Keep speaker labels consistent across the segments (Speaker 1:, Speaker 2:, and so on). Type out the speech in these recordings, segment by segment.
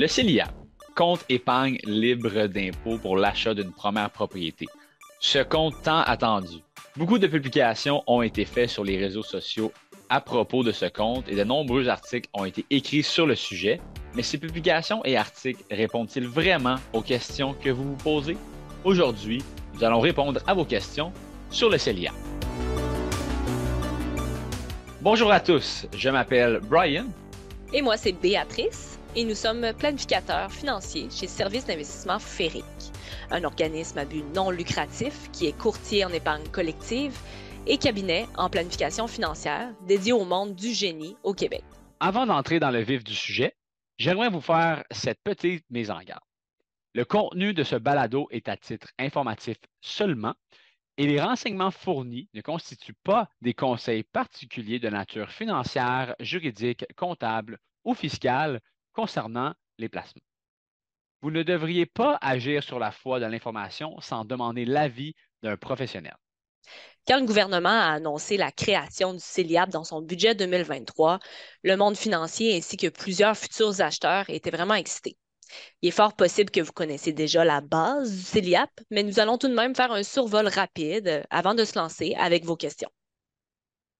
Speaker 1: Le CELIAP, compte épargne libre d'impôt pour l'achat d'une première propriété. Ce compte tant attendu. Beaucoup de publications ont été faites sur les réseaux sociaux à propos de ce compte et de nombreux articles ont été écrits sur le sujet, mais ces publications et articles répondent-ils vraiment aux questions que vous vous posez? Aujourd'hui, nous allons répondre à vos questions sur le CELIAP. Bonjour à tous, je m'appelle Brian.
Speaker 2: Et moi, c'est Béatrice et nous sommes planificateurs financiers chez Service d'investissement Ferric, un organisme à but non lucratif qui est courtier en épargne collective et cabinet en planification financière dédié au monde du génie au Québec.
Speaker 1: Avant d'entrer dans le vif du sujet, j'aimerais vous faire cette petite mise en garde. Le contenu de ce balado est à titre informatif seulement et les renseignements fournis ne constituent pas des conseils particuliers de nature financière, juridique, comptable ou fiscale concernant les placements. Vous ne devriez pas agir sur la foi de l'information sans demander l'avis d'un professionnel.
Speaker 2: Quand le gouvernement a annoncé la création du CELIAP dans son budget 2023, le monde financier ainsi que plusieurs futurs acheteurs étaient vraiment excités. Il est fort possible que vous connaissez déjà la base du CELIAP, mais nous allons tout de même faire un survol rapide avant de se lancer avec vos questions.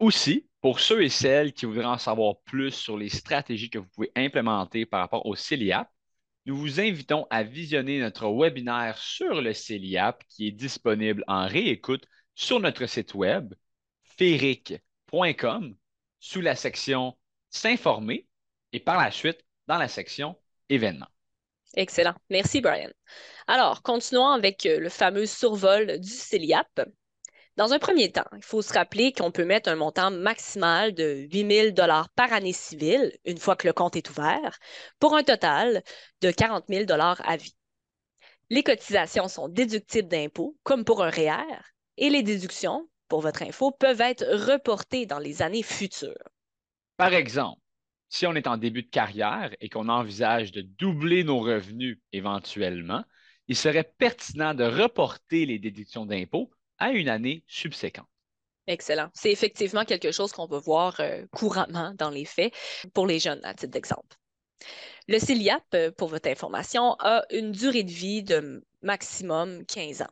Speaker 1: Aussi, pour ceux et celles qui voudraient en savoir plus sur les stratégies que vous pouvez implémenter par rapport au CELIAP, nous vous invitons à visionner notre webinaire sur le CELIAP qui est disponible en réécoute sur notre site web ferric.com sous la section S'informer et par la suite dans la section Événements.
Speaker 2: Excellent. Merci, Brian. Alors, continuons avec euh, le fameux survol du CELIAP. Dans un premier temps, il faut se rappeler qu'on peut mettre un montant maximal de 8 000 par année civile, une fois que le compte est ouvert, pour un total de 40 000 à vie. Les cotisations sont déductibles d'impôts, comme pour un REER, e et les déductions, pour votre info, peuvent être reportées dans les années futures.
Speaker 1: Par exemple, si on est en début de carrière et qu'on envisage de doubler nos revenus éventuellement, il serait pertinent de reporter les déductions d'impôts à une année subséquente.
Speaker 2: Excellent. C'est effectivement quelque chose qu'on peut voir euh, couramment dans les faits pour les jeunes, à titre d'exemple. Le CILIAP, euh, pour votre information, a une durée de vie de maximum 15 ans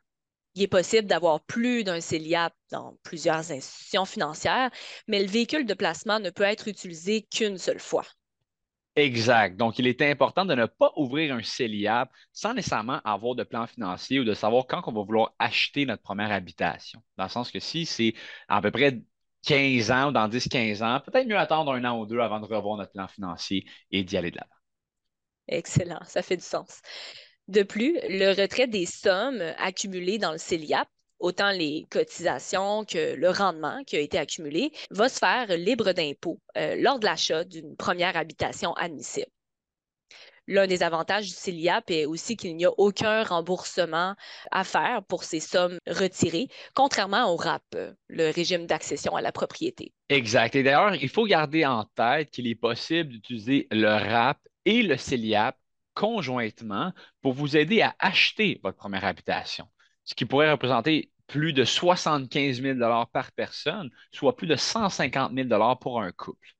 Speaker 2: il est possible d'avoir plus d'un CELIAP dans plusieurs institutions financières, mais le véhicule de placement ne peut être utilisé qu'une seule fois.
Speaker 1: Exact. Donc, il est important de ne pas ouvrir un CELIAP sans nécessairement avoir de plan financier ou de savoir quand on va vouloir acheter notre première habitation. Dans le sens que si c'est à peu près 15 ans ou dans 10-15 ans, peut-être mieux attendre un an ou deux avant de revoir notre plan financier et d'y aller de l'avant.
Speaker 2: Excellent, ça fait du sens. De plus, le retrait des sommes accumulées dans le CELIAP, autant les cotisations que le rendement qui a été accumulé, va se faire libre d'impôt euh, lors de l'achat d'une première habitation admissible. L'un des avantages du CELIAP est aussi qu'il n'y a aucun remboursement à faire pour ces sommes retirées, contrairement au RAP, le régime d'accession à la propriété.
Speaker 1: Exact. Et d'ailleurs, il faut garder en tête qu'il est possible d'utiliser le RAP et le CELIAP conjointement pour vous aider à acheter votre première habitation, ce qui pourrait représenter plus de 75 000 par personne, soit plus de 150 000 pour un couple.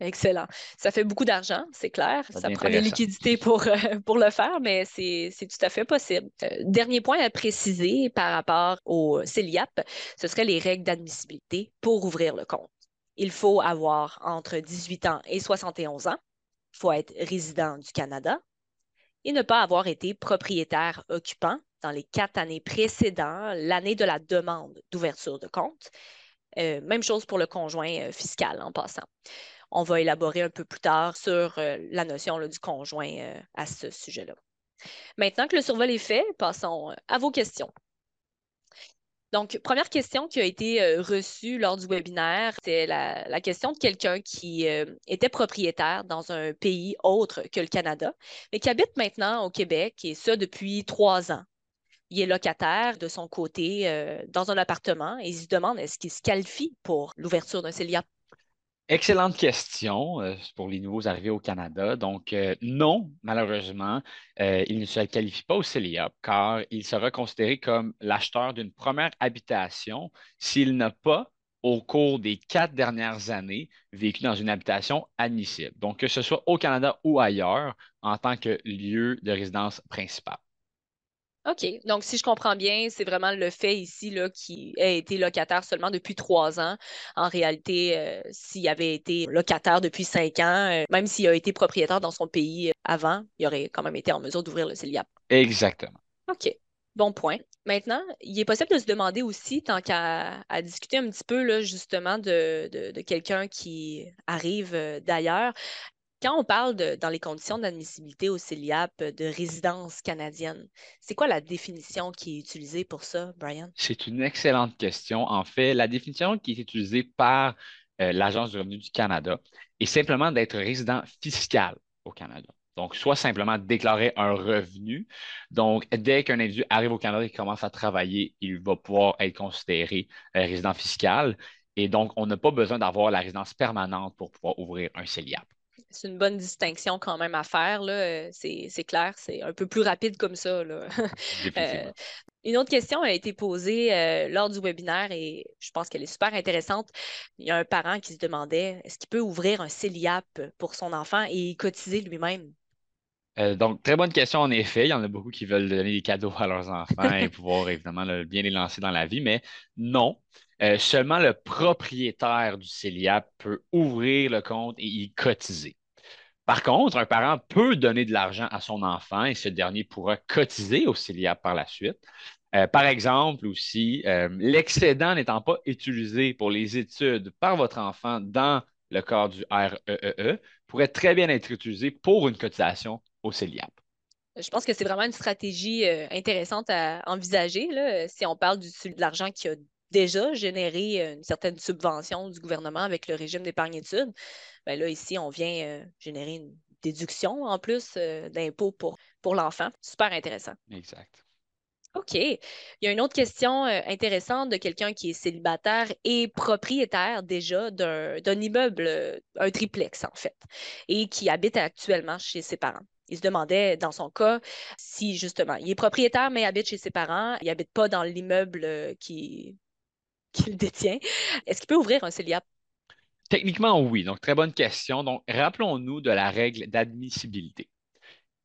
Speaker 2: Excellent. Ça fait beaucoup d'argent, c'est clair. Ça, prend des liquidités pour, euh, pour le faire, mais c'est tout à fait possible. Euh, dernier point à préciser par rapport au CELIAP, ce serait les règles d'admissibilité pour ouvrir le compte. Il faut avoir entre 18 ans et 71 ans, il faut être résident du Canada et ne pas avoir été propriétaire occupant dans les quatre années précédant l'année de la demande d'ouverture de compte. Euh, même chose pour le conjoint euh, fiscal en passant. On va élaborer un peu plus tard sur euh, la notion du conjoint à ce sujet-là. Maintenant que le survol est fait, passons à vos questions. Donc, première question qui a été reçue lors du webinaire, c'est la, question de quelqu'un qui était propriétaire dans un pays autre que le Canada, mais qui habite maintenant au Québec et ça depuis trois ans. Il est locataire de son côté euh, dans un appartement et il se demande est-ce qu'il se qualifie pour l'ouverture d'un CELIAP
Speaker 1: Excellente question euh, pour les nouveaux arrivés au Canada. Donc, euh, non, malheureusement, il ne se qualifie pas au CELIAP car il sera considéré comme l'acheteur d'une première habitation s'il n'a pas au cours des quatre dernières années vécu dans une habitation admissible. Donc, que ce soit au Canada ou ailleurs, en tant que lieu de résidence principale.
Speaker 2: OK. Donc, si je comprends bien, c'est vraiment le fait ici là, qui a été locataire seulement depuis trois ans. En réalité, euh, s'il avait été locataire depuis cinq ans, euh, même s'il a été propriétaire dans son pays euh, avant, il aurait quand même été en mesure d'ouvrir le CELIAP.
Speaker 1: Exactement.
Speaker 2: OK. Bon point. Maintenant, il est possible de se demander aussi, tant qu'à discuter un petit peu là, justement de, de quelqu'un qui arrive d'ailleurs, quand on parle de, dans les conditions d'admissibilité au CELIAP de résidence canadienne, c'est quoi la définition qui est utilisée pour ça, Brian?
Speaker 1: C'est une excellente question. En fait, la définition qui est utilisée par euh, l'Agence du revenu du Canada est simplement d'être résident fiscal au Canada. Donc, soit simplement déclarer un revenu. Donc, dès qu'un individu arrive au Canada et commence à travailler, il va pouvoir être considéré euh, résident fiscal. Et donc, on n'a pas besoin d'avoir la résidence permanente pour pouvoir ouvrir un CELIAP
Speaker 2: c'est une bonne distinction quand même à faire. Euh, c'est clair, c'est un peu plus rapide comme ça. Euh, une autre question a été posée euh, lors du webinaire et je pense qu'elle est super intéressante. Il y a un parent qui se demandait est-ce qu'il peut ouvrir un CELIAP pour son enfant et cotiser lui-même?
Speaker 1: donc, très bonne question en effet. Il y en a beaucoup qui veulent donner des cadeaux à leurs enfants et pouvoir évidemment bien les lancer dans la vie, mais non. seulement le propriétaire du CELIAP peut ouvrir le compte et y cotiser. Par contre, un parent peut donner de l'argent à son enfant et ce dernier pourra cotiser au CELIAP par la suite. Euh, par exemple, aussi, euh, l'excédent n'étant pas utilisé pour les études par votre enfant dans le cadre du REEE e e, pourrait très bien être utilisé pour une cotisation au CELIAP.
Speaker 2: Je pense que c'est vraiment une stratégie euh, intéressante à envisager si on parle de l'argent qui a déjà généré une certaine subvention du gouvernement avec le régime d'épargne études. Ben là, ici, on vient euh, générer une déduction en plus euh, d'impôts pour, pour l'enfant. Super intéressant.
Speaker 1: Exact.
Speaker 2: OK. Il y a une autre question euh, intéressante de quelqu'un qui est célibataire et propriétaire déjà d'un immeuble, un triplex en fait, et qui habite actuellement chez ses parents. Il se demandait, dans son cas, si justement, il est propriétaire mais habite chez ses parents, il n'habite pas dans l'immeuble qui, qu'il détient. Est-ce qu'il peut ouvrir un CELIAP?
Speaker 1: Techniquement, oui. Donc, très bonne question. Donc, rappelons-nous de la règle d'admissibilité.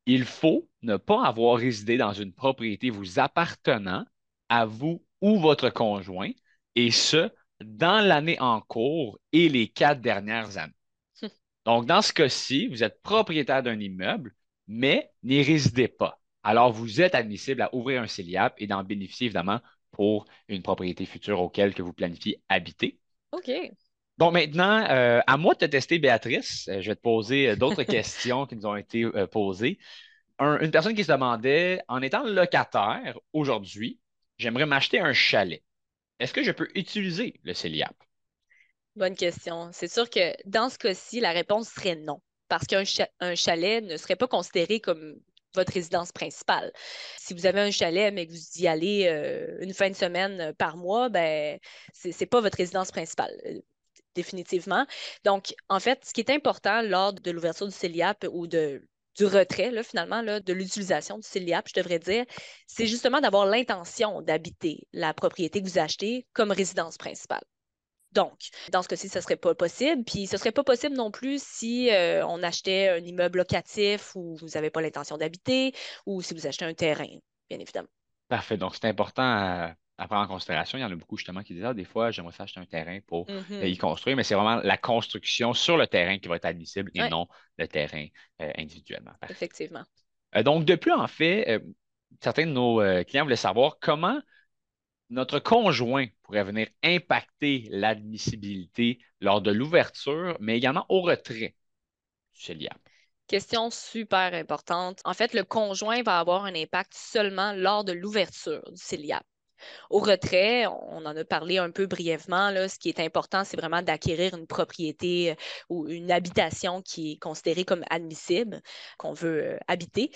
Speaker 1: Il faut ne pas avoir résidé dans une propriété vous appartenant à vous ou votre conjoint, et ce, dans l'année en cours et les quatre dernières années. Donc, dans ce cas-ci, vous êtes propriétaire d'un immeuble, mais n'y résidez pas. Alors, vous êtes admissible à ouvrir un CELIAP et d'en bénéficier évidemment pour une propriété future auquel que vous planifiez habiter.
Speaker 2: OK.
Speaker 1: Donc maintenant, euh, à moi de te tester, Béatrice. Euh, je vais te poser euh, d'autres questions qui nous ont été posées. une personne qui se demandait, en étant locataire aujourd'hui, j'aimerais m'acheter un chalet. Est-ce que je peux utiliser le CELIAP?
Speaker 2: Bonne question. C'est sûr que dans ce cas-ci, la réponse serait non, parce qu'un chalet ne serait pas considéré comme votre résidence principale. Si vous avez un chalet, mais que vous y allez euh, une fin de semaine euh, par mois, ben, ce n'est pas votre résidence principale euh, définitivement. Donc, en fait, ce qui est important lors de l'ouverture du CELIAP ou du retrait, là, finalement, de l'utilisation du CELIAP, je devrais dire, c'est justement d'avoir l'intention d'habiter la propriété que vous achetez comme résidence principale. Donc, dans ce cas-ci, ce ne serait pas possible. Puis, ce ne serait pas possible non plus si euh, on achetait un immeuble locatif où vous n'avez pas l'intention d'habiter ou si vous achetez un terrain, bien évidemment.
Speaker 1: Parfait. Donc, c'est important à, prendre en considération. Il y en a beaucoup justement qui disent ah, des fois, j'aimerais acheter un terrain pour mm-hmm. y construire, mais c'est vraiment la construction sur le terrain qui va être admissible et non le terrain euh, individuellement.
Speaker 2: Effectivement.
Speaker 1: Euh, donc, depuis, en fait, certains de nos clients voulaient savoir comment notre conjoint pourrait venir impacter l'admissibilité lors de l'ouverture, mais également au retrait du CELIAP.
Speaker 2: Question super importante. En fait, le conjoint va avoir un impact seulement lors de l'ouverture du CELIAP. Au retrait, on en a parlé un peu brièvement. Ce qui est important, c'est vraiment d'acquérir une propriété euh, ou une habitation qui est considérée comme admissible, qu'on veut euh, habiter.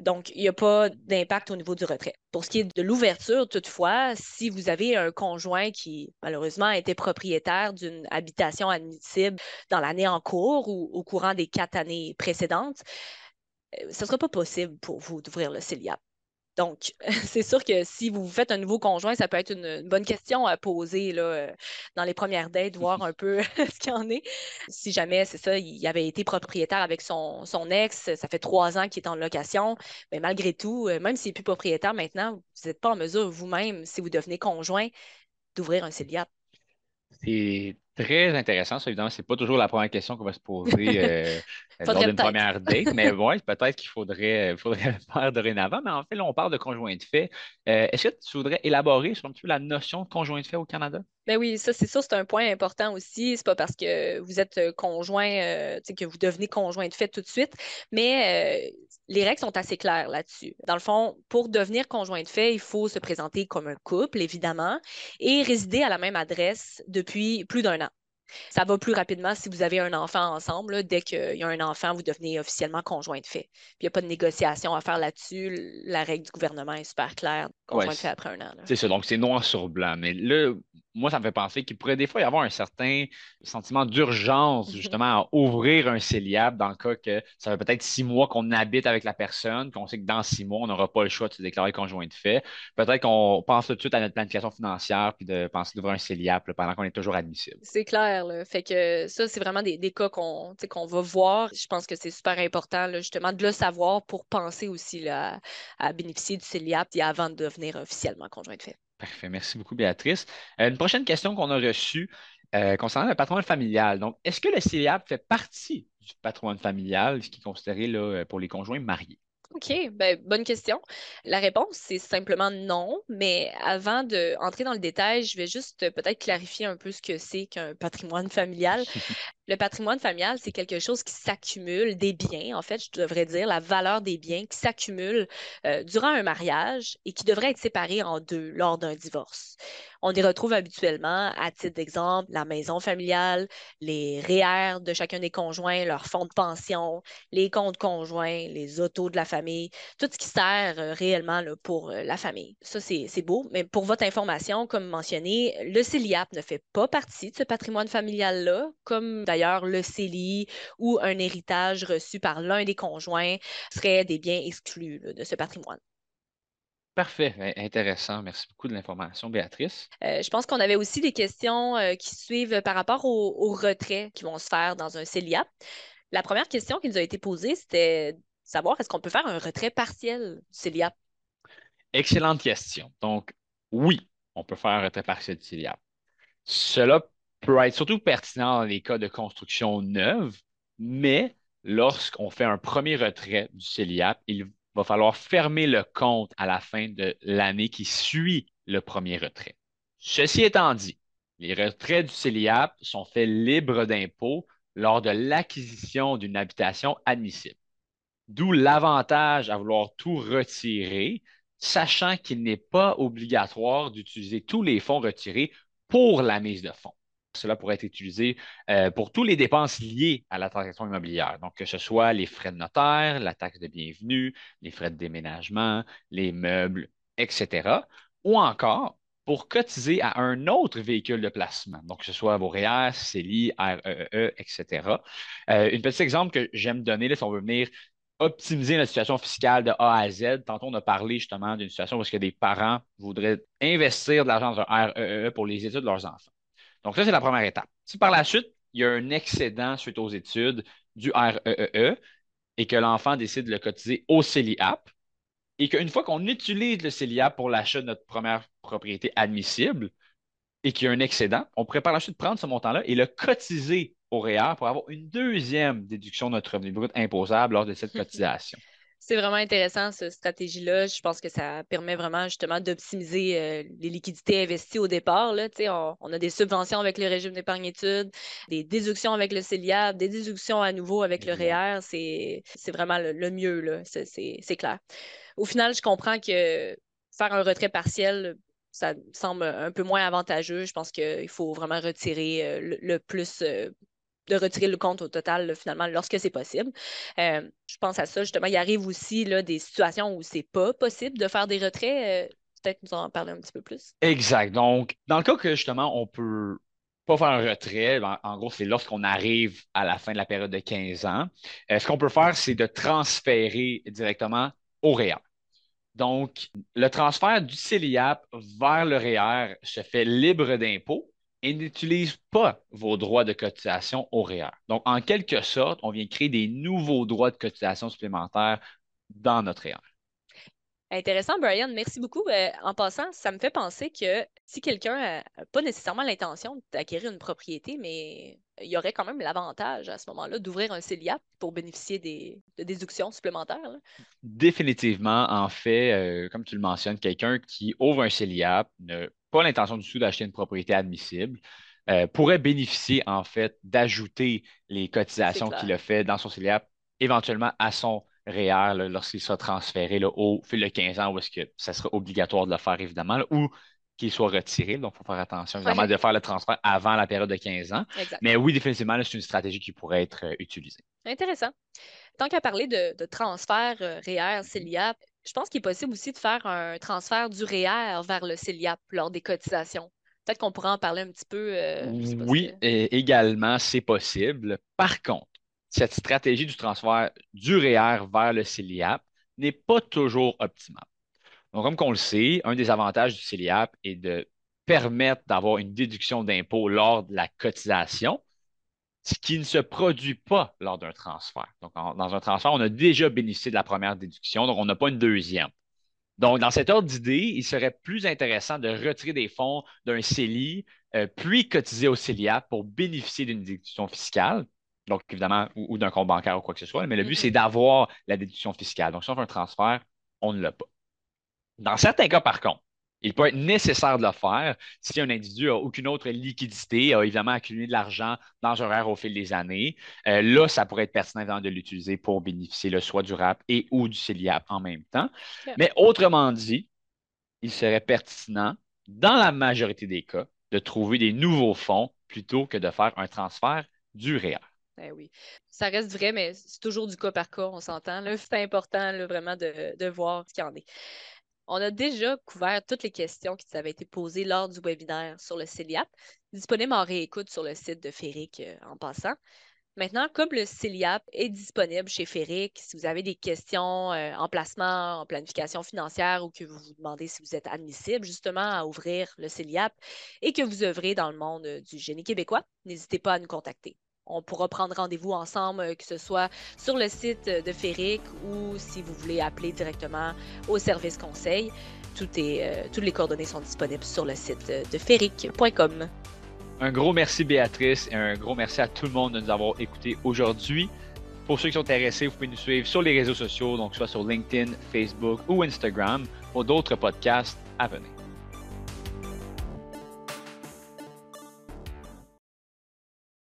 Speaker 2: Donc, il n'y a pas d'impact au niveau du retrait. Pour ce qui est de l'ouverture, toutefois, si vous avez un conjoint qui, malheureusement, était propriétaire d'une habitation admissible dans l'année en cours ou au courant des quatre années précédentes, euh, ce ne sera pas possible pour vous d'ouvrir le CELIAP. Donc, c'est sûr que si vous faites un nouveau conjoint, ça peut être une, bonne question à poser là, euh, dans les premières dates, voir un peu ce qu'il y en est. Si jamais, c'est ça, il avait été propriétaire avec son, son ex, ça fait trois ans qu'il est en location, mais malgré tout, euh, même s'il n'est plus propriétaire maintenant, vous n'êtes pas en mesure vous-même, si vous devenez conjoint, d'ouvrir un célibat.
Speaker 1: C'est très intéressant. Ça, évidemment, ce n'est pas toujours la première question qu'on va se poser euh, lors d'une première date, mais ouais, peut-être qu'il faudrait, faudrait le faire dorénavant. Mais en fait, là, on parle de conjoint de fait. Euh, est-ce que tu voudrais élaborer sur un petit peu la notion de conjoint de fait au Canada?
Speaker 2: Ben oui, ça, c'est sûr, c'est un point important aussi. C'est pas parce que vous êtes euh, conjoint que vous devenez conjoint de fait tout de suite, mais les règles sont assez claires là-dessus. Dans le fond, pour devenir conjoint de fait, il faut se présenter comme un couple, évidemment, et résider à la même adresse depuis plus d'un an. Ça va plus rapidement si vous avez un enfant ensemble. Dès qu'il y a un enfant, vous devenez officiellement conjoint de fait. Puis il n'y a pas de négociation à faire là-dessus. La règle du gouvernement est super claire. Conjoint de fait après un an.
Speaker 1: C'est ça, donc c'est noir sur blanc. Mais là, moi, ça me fait penser qu'il pourrait des fois y avoir un certain sentiment d'urgence, mhm. justement, à ouvrir un céliab dans le cas que ça fait peut-être six mois qu'on habite avec la personne, qu'on sait que dans six mois, on n'aura pas le choix de se déclarer conjoint de fait. Peut-être qu'on pense tout de suite à notre planification financière puis de penser d'ouvrir un céliab pendant qu'on est toujours admissible.
Speaker 2: C'est clair. Fait que ça, c'est vraiment des, cas qu'on qu'on va voir. Je pense que c'est super important, justement, de le savoir pour penser aussi à bénéficier du céliab avant de devenir officiellement conjoint de fait.
Speaker 1: Parfait. Merci beaucoup, Béatrice. Euh, une prochaine question qu'on a reçue euh, concernant le patrimoine familial. Donc, est-ce que le CELIAP fait partie du patrimoine familial, ce qui est considéré pour les conjoints mariés?
Speaker 2: OK, ben, bonne question. La réponse, c'est simplement non, mais avant d'entrer dans le détail, je vais juste peut-être clarifier un peu ce que c'est qu'un patrimoine familial. le patrimoine familial, c'est quelque chose qui s'accumule, des biens, en fait, je devrais dire, la valeur des biens qui s'accumulent euh, durant un mariage et qui devraient être séparés en deux lors d'un divorce. On y retrouve habituellement, à titre d'exemple, la maison familiale, les REER de chacun des conjoints, leur fonds de pension, les comptes conjoints, les autos de la famille, tout ce qui sert euh, réellement pour euh, la famille. Ça, c'est beau, mais pour votre information, comme mentionné, le CELIAP ne fait pas partie de ce patrimoine familial-là, comme d'ailleurs le CELI ou un héritage reçu par l'un des conjoints serait des biens exclus de ce patrimoine.
Speaker 1: Parfait, intéressant. Merci beaucoup de l'information, Béatrice.
Speaker 2: Euh, je pense qu'on avait aussi des questions euh, qui suivent par rapport aux, retraits qui vont se faire dans un CELIAP. La première question qui nous a été posée, c'était savoir est-ce qu'on peut faire un retrait partiel du CELIAP?
Speaker 1: Excellente question. Donc, oui, on peut faire un retrait partiel du CELIAP. Cela peut être surtout pertinent dans les cas de construction neuve, mais lorsqu'on fait un premier retrait du CELIAP, il va falloir fermer le compte à la fin de l'année qui suit le premier retrait. Ceci étant dit, les retraits du CELIAP sont faits libres d'impôts lors de l'acquisition d'une habitation admissible. D'où l'avantage à vouloir tout retirer, sachant qu'il n'est pas obligatoire d'utiliser tous les fonds retirés pour la mise de fonds. Cela pourrait être utilisé euh, pour toutes les dépenses liées à la transaction immobilière. Donc, que ce soit les frais de notaire, la taxe de bienvenue, les frais de déménagement, les meubles, etc. Ou encore pour cotiser à un autre véhicule de placement. Donc, que ce soit vos REER, CELI, REE, etc. Euh, un petit exemple que j'aime donner, là, si on veut venir optimiser la situation fiscale de A à Z. Tantôt, on a parlé justement d'une situation où des parents voudraient investir de l'argent dans un REE e pour les études de leurs enfants. Donc, ça, c'est la première étape. Si par la suite, il y a un excédent suite aux études du REE e et que l'enfant décide de le cotiser au CELIAP, et qu'une fois qu'on utilise le CELIAP pour l'achat de notre première propriété admissible et qu'il y a un excédent, on pourrait par la suite prendre ce montant-là et le cotiser au REER pour avoir une deuxième déduction de notre revenu brut imposable lors de cette cotisation.
Speaker 2: C'est vraiment intéressant, cette stratégie-là. Je pense que ça permet vraiment justement d'optimiser euh, les liquidités investies au départ. Là. On, on, a des subventions avec le régime d'épargne études, des déductions avec le CELIAB, des déductions à nouveau avec le REER. C'est vraiment le, mieux, c'est clair. Au final, je comprends que faire un retrait partiel, ça semble un peu moins avantageux. Je pense qu'il faut vraiment retirer euh, le, plus euh, de retirer le compte au total, finalement, lorsque c'est possible. Euh, je pense à ça, justement. Il arrive aussi là, des situations où c'est pas possible de faire des retraits. Euh, peut-être nous en parler un petit peu plus.
Speaker 1: Exact. Donc, dans le cas que, justement, on peut pas faire un retrait, en, gros, c'est lorsqu'on arrive à la fin de la période de 15 ans. Euh, ce qu'on peut faire, c'est de transférer directement au REER. Donc, le transfert du CELIAP vers le REER se fait libre d'impôt et n'utilise pas vos droits de cotisation au REER. Donc, en quelque sorte, on vient créer des nouveaux droits de cotisation supplémentaires dans notre REER.
Speaker 2: Intéressant, Brian. Merci beaucoup. Euh, en passant, ça me fait penser que si quelqu'un n'a pas nécessairement l'intention d'acquérir une propriété, mais il y aurait quand même l'avantage à ce moment-là d'ouvrir un CELIAP pour bénéficier des, de déductions supplémentaires.
Speaker 1: Définitivement, en fait, euh, comme tu le mentionnes, quelqu'un qui ouvre un CELIAP n'a pas l'intention du tout d'acheter une propriété admissible. Euh, pourrait bénéficier en fait d'ajouter les cotisations qu'il a fait dans son CELIAP éventuellement à son REER lorsqu'il sera transféré au fil de 15 ans, où est-ce que ça sera obligatoire de le faire, évidemment, ou qu'il soit retiré. Donc, il faut faire attention, évidemment, de faire le transfert avant la période de 15 ans. Mais oui, définitivement, c'est une stratégie qui pourrait être euh, utilisée.
Speaker 2: Intéressant. Tant qu'à parler de, transfert euh, REER, CELIAP, je pense qu'il est possible aussi de faire un transfert du REER vers le CELIAP lors des cotisations. Peut-être qu'on pourrait en parler un petit peu.
Speaker 1: Euh, oui, également, c'est possible. Par contre, cette stratégie du transfert du REER vers le CELIAP n'est pas toujours optimale. Donc, comme on le sait, un des avantages du CELIAP est de permettre d'avoir une déduction d'impôt lors de la cotisation, ce qui ne se produit pas lors d'un transfert. Donc, dans un transfert, on a déjà bénéficié de la première déduction, donc on n'a pas une deuxième. Donc, dans cet ordre d'idée, il serait plus intéressant de retirer des fonds d'un CELI, euh, puis cotiser au CELIAP pour bénéficier d'une déduction fiscale donc évidemment, ou, d'un compte bancaire ou quoi que ce soit. Mais le but, c'est d'avoir la déduction fiscale. Donc, si on fait un transfert, on ne l'a pas. Dans certains cas, par contre, il peut être nécessaire de le faire si un individu n'a aucune autre liquidité, a évidemment accumulé de l'argent dans un horaire au fil des années. Euh, là, ça pourrait être pertinent de l'utiliser pour bénéficier le soit du RAP et ou du CELIAP en même temps. Mais autrement dit, il serait pertinent, dans la majorité des cas, de trouver des nouveaux fonds plutôt que de faire un transfert du REER.
Speaker 2: Ben oui. Ça reste vrai, mais c'est toujours du cas par cas, on s'entend. C'est important vraiment de, voir ce qu'il y en est. On a déjà couvert toutes les questions qui avaient été posées lors du webinaire sur le CELIAP, disponible en réécoute sur le site de Féric euh, en passant. Maintenant, comme le CELIAP est disponible chez Féric, si vous avez des questions euh, en placement, en planification financière ou que vous vous demandez si vous êtes admissible justement à ouvrir le CELIAP et que vous œuvrez dans le monde euh, du génie québécois, n'hésitez pas à nous contacter on pourra prendre rendez-vous ensemble, euh, que ce soit sur le site de Féric ou si vous voulez appeler directement au service conseil. Tout est, euh, toutes les coordonnées sont disponibles sur le site de féric.com.
Speaker 1: Un gros merci Béatrice et un gros merci à tout le monde de nous avoir écoutés aujourd'hui. Pour ceux qui sont intéressés, vous pouvez nous suivre sur les réseaux sociaux, donc soit sur LinkedIn, Facebook ou Instagram pour d'autres podcasts à venir.